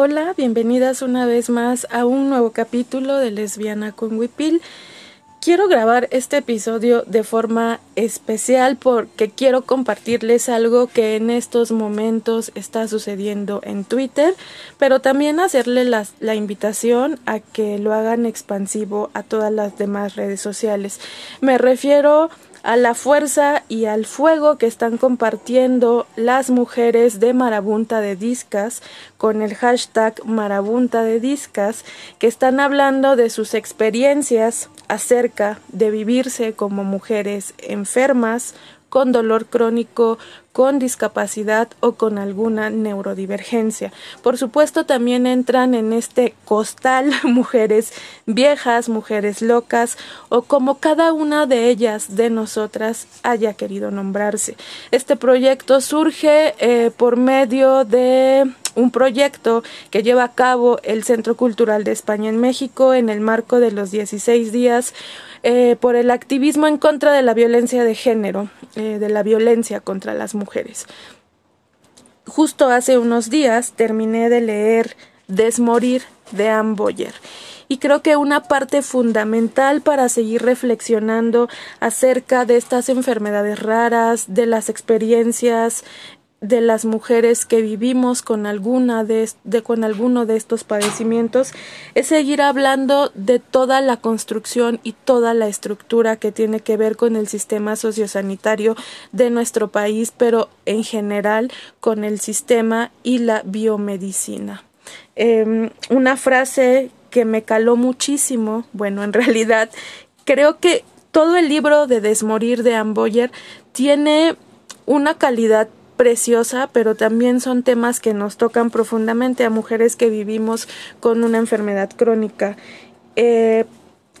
Hola, bienvenidas una vez más a un nuevo capítulo de Lesbiana con Wipil. Quiero grabar este episodio de forma especial porque quiero compartirles algo que en estos momentos está sucediendo en Twitter, pero también hacerle la, invitación a que lo hagan expansivo a todas las demás redes sociales. Me refiero a la fuerza y al fuego que están compartiendo las mujeres de Marabunta de Discas con el hashtag Marabunta de Discas, que están hablando de sus experiencias acerca de vivirse como mujeres enfermas, con dolor crónico, con discapacidad o con alguna neurodivergencia. Por supuesto, también entran en este costal mujeres viejas, mujeres locas o como cada una de ellas de nosotras haya querido nombrarse. Este proyecto surge eh, por medio de un proyecto que lleva a cabo el Centro Cultural de España en México en el marco de los 16 días eh, por el activismo en contra de la violencia de género, eh, de la violencia contra las mujeres. Justo hace unos días terminé de leer Desmorir de Anne Boyer y creo que una parte fundamental para seguir reflexionando acerca de estas enfermedades raras, de las experiencias de las mujeres que vivimos con alguna de, con alguno de estos padecimientos es seguir hablando de toda la construcción y toda la estructura que tiene que ver con el sistema sociosanitario de nuestro país, pero en general con el sistema y la biomedicina. Em, una frase que me caló muchísimo, bueno, en realidad creo que todo el libro de Desmorir de Amboyer tiene una calidad preciosa, pero también son temas que nos tocan profundamente a mujeres que vivimos con una enfermedad crónica. Eh,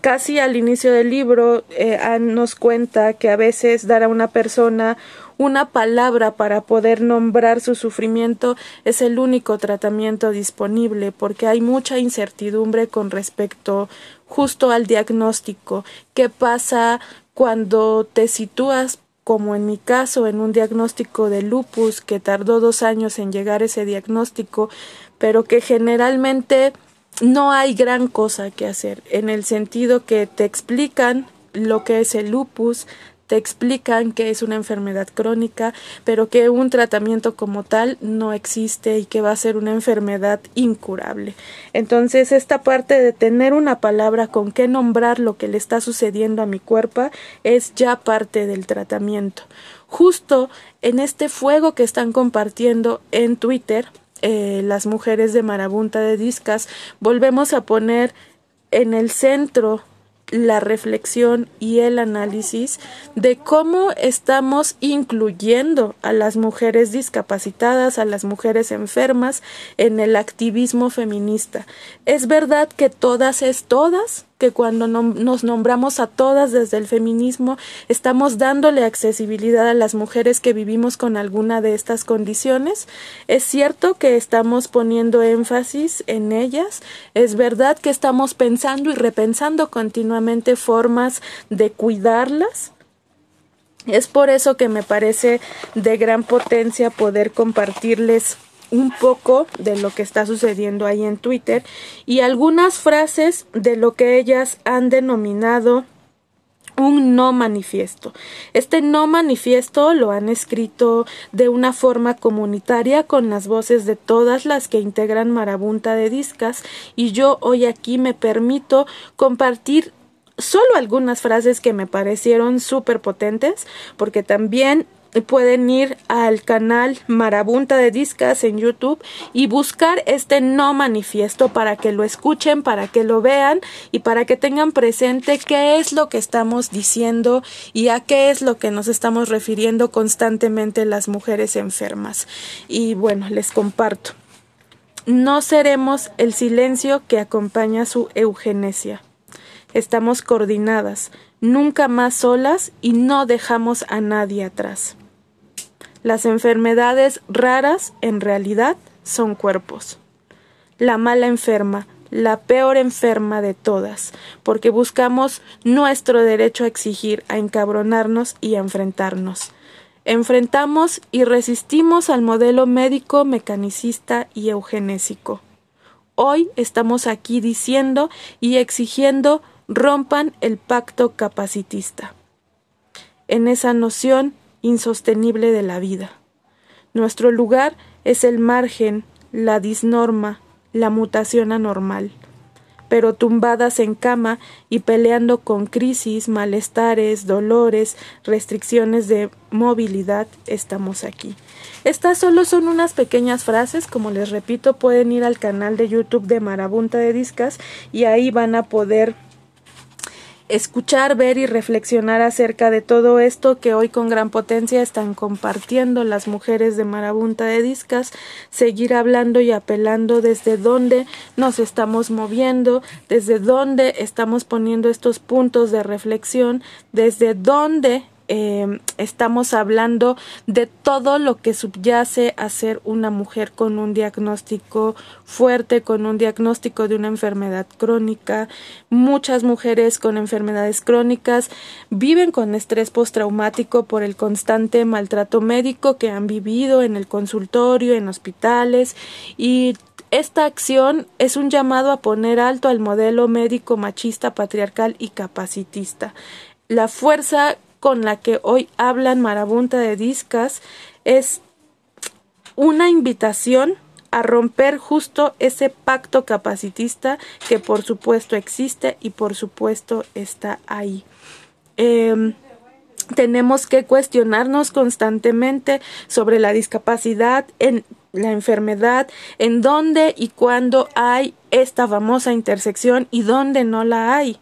casi al inicio del libro eh, nos cuenta que a veces dar a una persona una palabra para poder nombrar su sufrimiento es el único tratamiento disponible porque hay mucha incertidumbre con respecto justo al diagnóstico. ¿Qué pasa cuando te sitúas como en mi caso, en un diagnóstico de lupus que tardó dos años en llegar ese diagnóstico, pero que generalmente no hay gran cosa que hacer, en el sentido que te explican lo que es el lupus, te explican que es una enfermedad crónica, pero que un tratamiento como tal no existe y que va a ser una enfermedad incurable. Entonces, esta parte de tener una palabra con qué nombrar lo que le está sucediendo a mi cuerpo es ya parte del tratamiento. Justo en este fuego que están compartiendo en Twitter, eh, las mujeres de Marabunta de Discas, volvemos a poner en el centro la reflexión y el análisis de cómo estamos incluyendo a las mujeres discapacitadas, a las mujeres enfermas en el activismo feminista. Es verdad que todas es todas, que cuando nos nombramos a todas desde el feminismo estamos dándole accesibilidad a las mujeres que vivimos con alguna de estas condiciones. Es cierto que estamos poniendo énfasis en ellas, es verdad que estamos pensando y repensando continuamente formas de cuidarlas. Es por eso que me parece de gran potencia poder compartirles un poco de lo que está sucediendo ahí en Twitter y algunas frases de lo que ellas han denominado un no manifiesto. Este no manifiesto lo han escrito de una forma comunitaria con las voces de todas las que integran Marabunta de Discas y yo hoy aquí me permito compartir solo algunas frases que me parecieron súper potentes porque también pueden ir al canal Marabunta de Discas en YouTube y buscar este no manifiesto para que lo escuchen, para que lo vean y para que tengan presente qué es lo que estamos diciendo y a qué es lo que nos estamos refiriendo constantemente las mujeres enfermas. Y bueno, les comparto. No seremos el silencio que acompaña su eugenesia. Estamos coordinadas, nunca más solas y no dejamos a nadie atrás. Las enfermedades raras en realidad son cuerpos. La mala enferma, la peor enferma de todas, porque buscamos nuestro derecho a exigir, a encabronarnos y a enfrentarnos. Enfrentamos y resistimos al modelo médico, mecanicista y eugenésico. hoy estamos aquí diciendo y exigiendo rompan el pacto capacitista en esa noción insostenible de la vida. Nuestro lugar es el margen, la disnorma, la mutación anormal. Pero tumbadas en cama y peleando con crisis, malestares, dolores, restricciones de movilidad, estamos aquí. Estas solo son unas pequeñas frases, como les repito, pueden ir al canal de YouTube de Marabunta de Discas y ahí van a poder escuchar, ver y reflexionar acerca de todo esto que hoy con gran potencia están compartiendo las mujeres de Marabunta de Discas, seguir hablando y apelando desde dónde nos estamos moviendo, desde dónde estamos poniendo estos puntos de reflexión, desde dónde Em, estamos hablando de todo lo que subyace a ser una mujer con un diagnóstico fuerte, con un diagnóstico de una enfermedad crónica. Muchas mujeres con enfermedades crónicas viven con estrés postraumático por el constante maltrato médico que han vivido en el consultorio, en hospitales y esta acción es un llamado a poner alto al modelo médico machista, patriarcal y capacitista. La fuerza con la que hoy hablan Marabunta de Discas es una invitación a romper justo ese pacto capacitista que por supuesto existe y por supuesto está ahí. Em, tenemos que cuestionarnos constantemente sobre la discapacidad en la enfermedad, en dónde y cuándo hay esta famosa intersección y dónde no la hay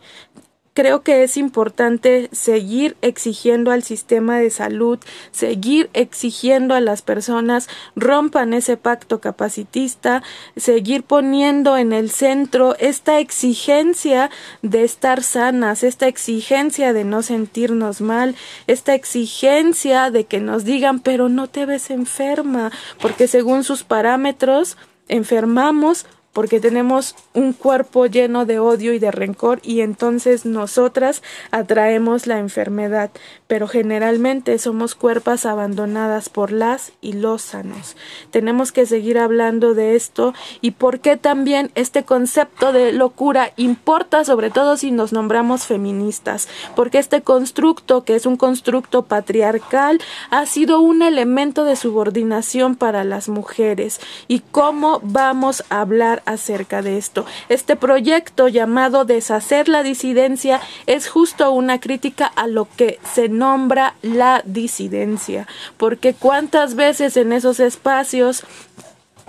creo que es importante seguir exigiendo al sistema de salud, seguir exigiendo a las personas rompan ese pacto capacitista, seguir poniendo en el centro esta exigencia de estar sanas, esta exigencia de no sentirnos mal, esta exigencia de que nos digan pero no te ves enferma, porque según sus parámetros enfermamos porque tenemos un cuerpo lleno de odio y de rencor y entonces nosotras atraemos la enfermedad, pero generalmente somos cuerpas abandonadas por las y los sanos. Tenemos que seguir hablando de esto y por qué también este concepto de locura importa sobre todo si nos nombramos feministas, porque este constructo que es un constructo patriarcal ha sido un elemento de subordinación para las mujeres y cómo vamos a hablar acerca de esto. Este proyecto llamado Deshacer la disidencia es justo una crítica a lo que se nombra la disidencia, porque cuántas veces en esos espacios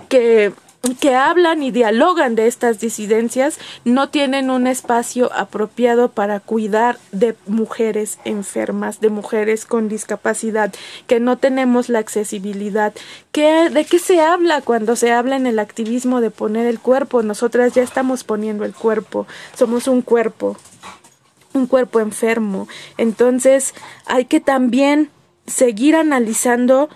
que que hablan y dialogan de estas disidencias no tienen un espacio apropiado para cuidar de mujeres enfermas, de mujeres con discapacidad, que no tenemos la accesibilidad. ¿Qué, ¿De qué se habla cuando se habla en el activismo de poner el cuerpo? Nosotras ya estamos poniendo el cuerpo, somos un cuerpo, un cuerpo enfermo. Entonces hay que también seguir analizando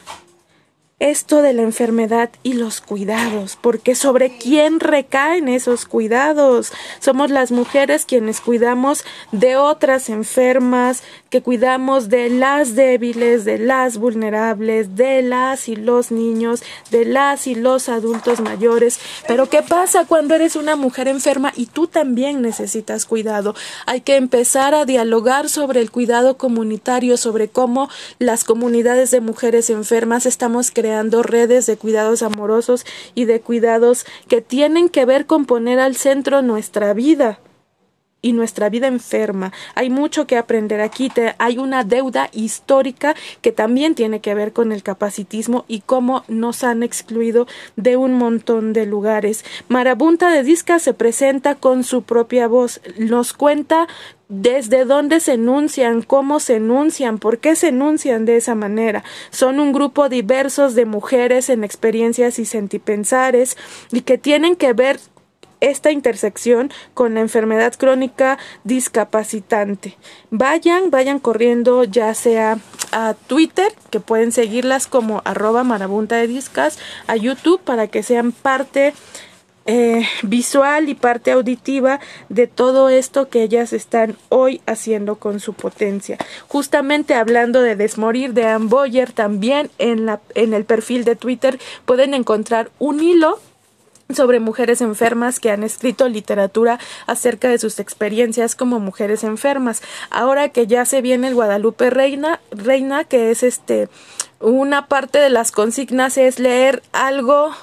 esto de la enfermedad y los cuidados, porque sobre quién recaen esos cuidados. Somos las mujeres quienes cuidamos de otras enfermas, que cuidamos de las débiles, de las vulnerables, de las y los niños, de las y los adultos mayores. Pero ¿qué pasa cuando eres una mujer enferma y tú también necesitas cuidado? Hay que empezar a dialogar sobre el cuidado comunitario, sobre cómo las comunidades de mujeres enfermas estamos creando creando redes de cuidados amorosos y de cuidados que tienen que ver con poner al centro nuestra vida y nuestra vida enferma. Hay mucho que aprender aquí. hay una deuda histórica que también tiene que ver con el capacitismo y cómo nos han excluido de un montón de lugares. Marabunta de Disca se presenta con su propia voz. Nos cuenta desde dónde se enuncian, cómo se enuncian, por qué se enuncian de esa manera. Son un grupo diversos de mujeres en experiencias y sentipensares y que tienen que ver esta intersección con la enfermedad crónica discapacitante. Vayan, vayan corriendo ya sea a Twitter, que pueden seguirlas como arroba marabunta de discas, a YouTube para que sean parte eh, visual y parte auditiva de todo esto que ellas están hoy haciendo con su potencia. Justamente hablando de desmorir de Ann Boyer, también en, la, en el perfil de Twitter pueden encontrar un hilo sobre mujeres enfermas que han escrito literatura acerca de sus experiencias como mujeres enfermas. Ahora que ya se viene el Guadalupe Reina, Reina que es este una parte de las consignas es leer algo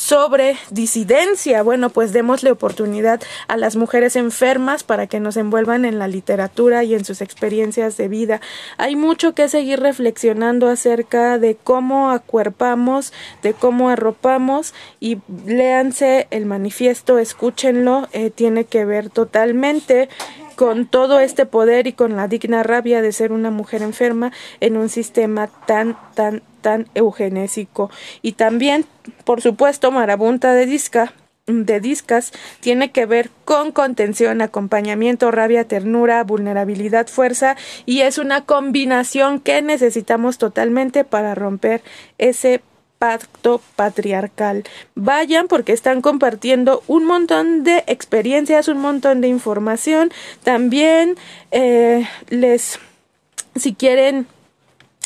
sobre disidencia. Bueno, pues démosle oportunidad a las mujeres enfermas para que nos envuelvan en la literatura y en sus experiencias de vida. Hay mucho que seguir reflexionando acerca de cómo acuerpamos, de cómo arropamos y léanse el manifiesto, escúchenlo, eh, tiene que ver totalmente con todo este poder y con la digna rabia de ser una mujer enferma en un sistema tan, tan, tan eugenésico. Y también, por supuesto, Marabunta de Disca de discas tiene que ver con contención, acompañamiento, rabia, ternura, vulnerabilidad, fuerza y es una combinación que necesitamos totalmente para romper ese pacto patriarcal. Vayan porque están compartiendo un montón de experiencias, un montón de información. También eh, les, si quieren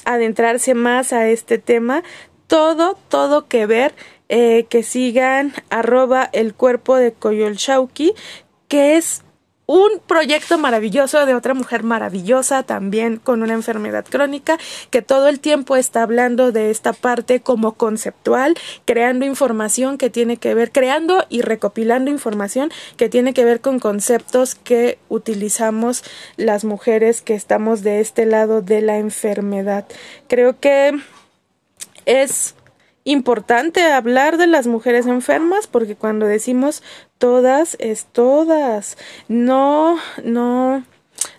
adentrarse más a este tema, todo, todo que ver, eh, que sigan arroba el cuerpo de Coyolxauqui, que es un proyecto maravilloso de otra mujer maravillosa también con una enfermedad crónica que todo el tiempo está hablando de esta parte como conceptual, creando información que tiene que ver, creando y recopilando información que tiene que ver con conceptos que utilizamos las mujeres que estamos de este lado de la enfermedad. Creo que es importante hablar de las mujeres enfermas porque cuando decimos todas es todas. No, no,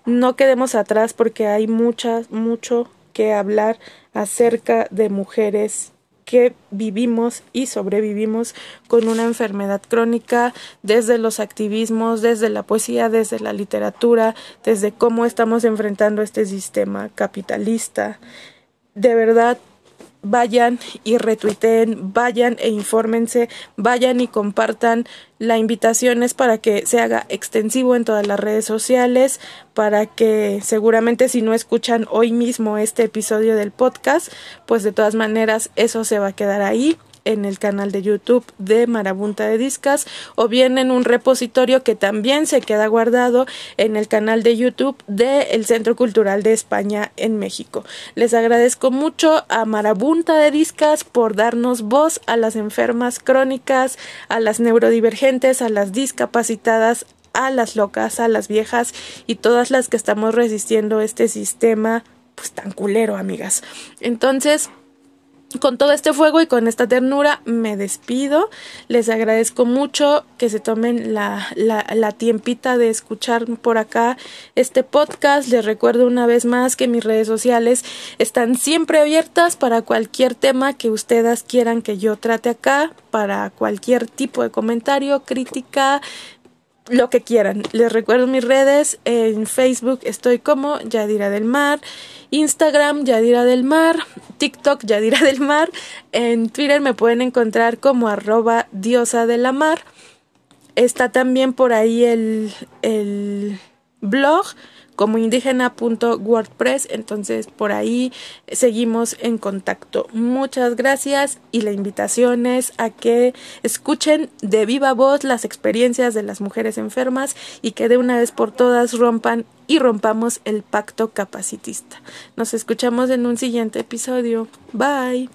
no quedemos atrás porque hay muchas, mucho que hablar acerca de mujeres que vivimos y sobrevivimos con una enfermedad crónica desde los activismos, desde la poesía, desde la literatura, desde cómo estamos enfrentando este sistema capitalista. De verdad, vayan y retuiteen, vayan e infórmense, vayan y compartan. La invitación es para que se haga extensivo en todas las redes sociales, para que seguramente si no escuchan hoy mismo este episodio del podcast, pues de todas maneras eso se va a quedar ahí en el canal de YouTube de Marabunta de Discas o bien en un repositorio que también se queda guardado en el canal de YouTube del Centro Cultural de España en México. Les agradezco mucho a Marabunta de Discas por darnos voz a las enfermas crónicas, a las neurodivergentes, a las discapacitadas, a las locas, a las viejas y todas las que estamos resistiendo este sistema pues tan culero, amigas. Entonces, con todo este fuego y con esta ternura me despido. Les agradezco mucho que se tomen la, la, tiempita de escuchar por acá este podcast. Les recuerdo una vez más que mis redes sociales están siempre abiertas para cualquier tema que ustedes quieran que yo trate acá, para cualquier tipo de comentario, crítica, lo que quieran. Les recuerdo mis redes. En Facebook estoy como Yadira del Mar. Instagram Yadira del Mar. TikTok Yadira del Mar. En Twitter me pueden encontrar como arroba diosa de la mar. Está también por ahí el, el blog como indígena.wordpress, entonces por ahí seguimos en contacto. Muchas gracias y la invitación es a que escuchen de viva voz las experiencias de las mujeres enfermas y que de una vez por todas rompan y rompamos el pacto capacitista. Nos escuchamos en un siguiente episodio. Bye.